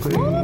これ。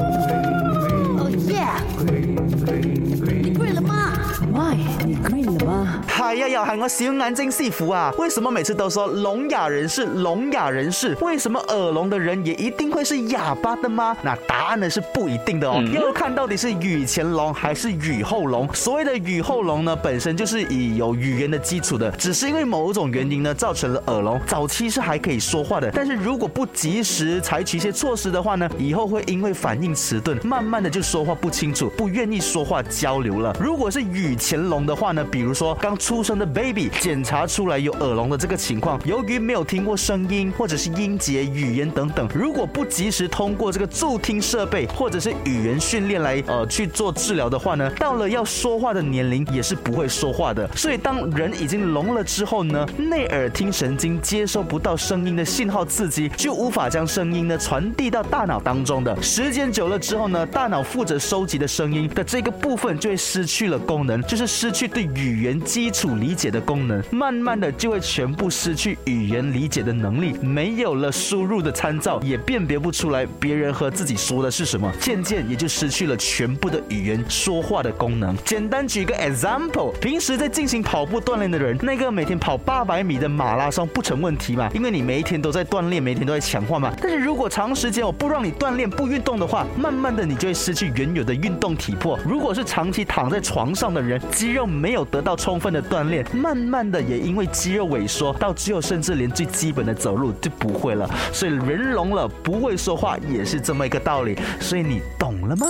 哎呀呀，喊我小眼睛戏服啊！为什么每次都说聋哑人士、聋哑人士？为什么耳聋的人也一定会是哑巴的吗？那答案呢是不一定的哦，要看到底是语前聋还是语后聋。所谓的语后聋呢，本身就是以有语言的基础的，只是因为某种原因呢造成了耳聋。早期是还可以说话的，但是如果不及时采取一些措施的话呢，以后会因为反应迟钝，慢慢的就说话不清楚，不愿意说话交流了。如果是语前聋的话呢，比如说刚出出生的 baby 检查出来有耳聋的这个情况，由于没有听过声音或者是音节、语言等等，如果不及时通过这个助听设备或者是语言训练来呃去做治疗的话呢，到了要说话的年龄也是不会说话的。所以当人已经聋了之后呢，内耳听神经接收不到声音的信号刺激，就无法将声音呢传递到大脑当中的。时间久了之后呢，大脑负责收集的声音的这个部分就会失去了功能，就是失去对语言基础理解的功能，慢慢的就会全部失去语言理解的能力，没有了输入的参照，也辨别不出来别人和自己说的是什么，渐渐也就失去了全部的语言说话的功能。简单举个 example，平时在进行跑步锻炼的人，那个每天跑八百米的马拉松不成问题嘛，因为你每一天都在锻炼，每天都在强化嘛。但是如果长时间我不让你锻炼、不运动的话，慢慢的你就会失去原有的运动体魄。如果是长期躺在床上的人，肌肉没有得到充分的锻炼，慢慢的也因为肌肉萎缩，到最后甚至连最基本的走路就不会了。所以人聋了不会说话也是这么一个道理。所以你懂了吗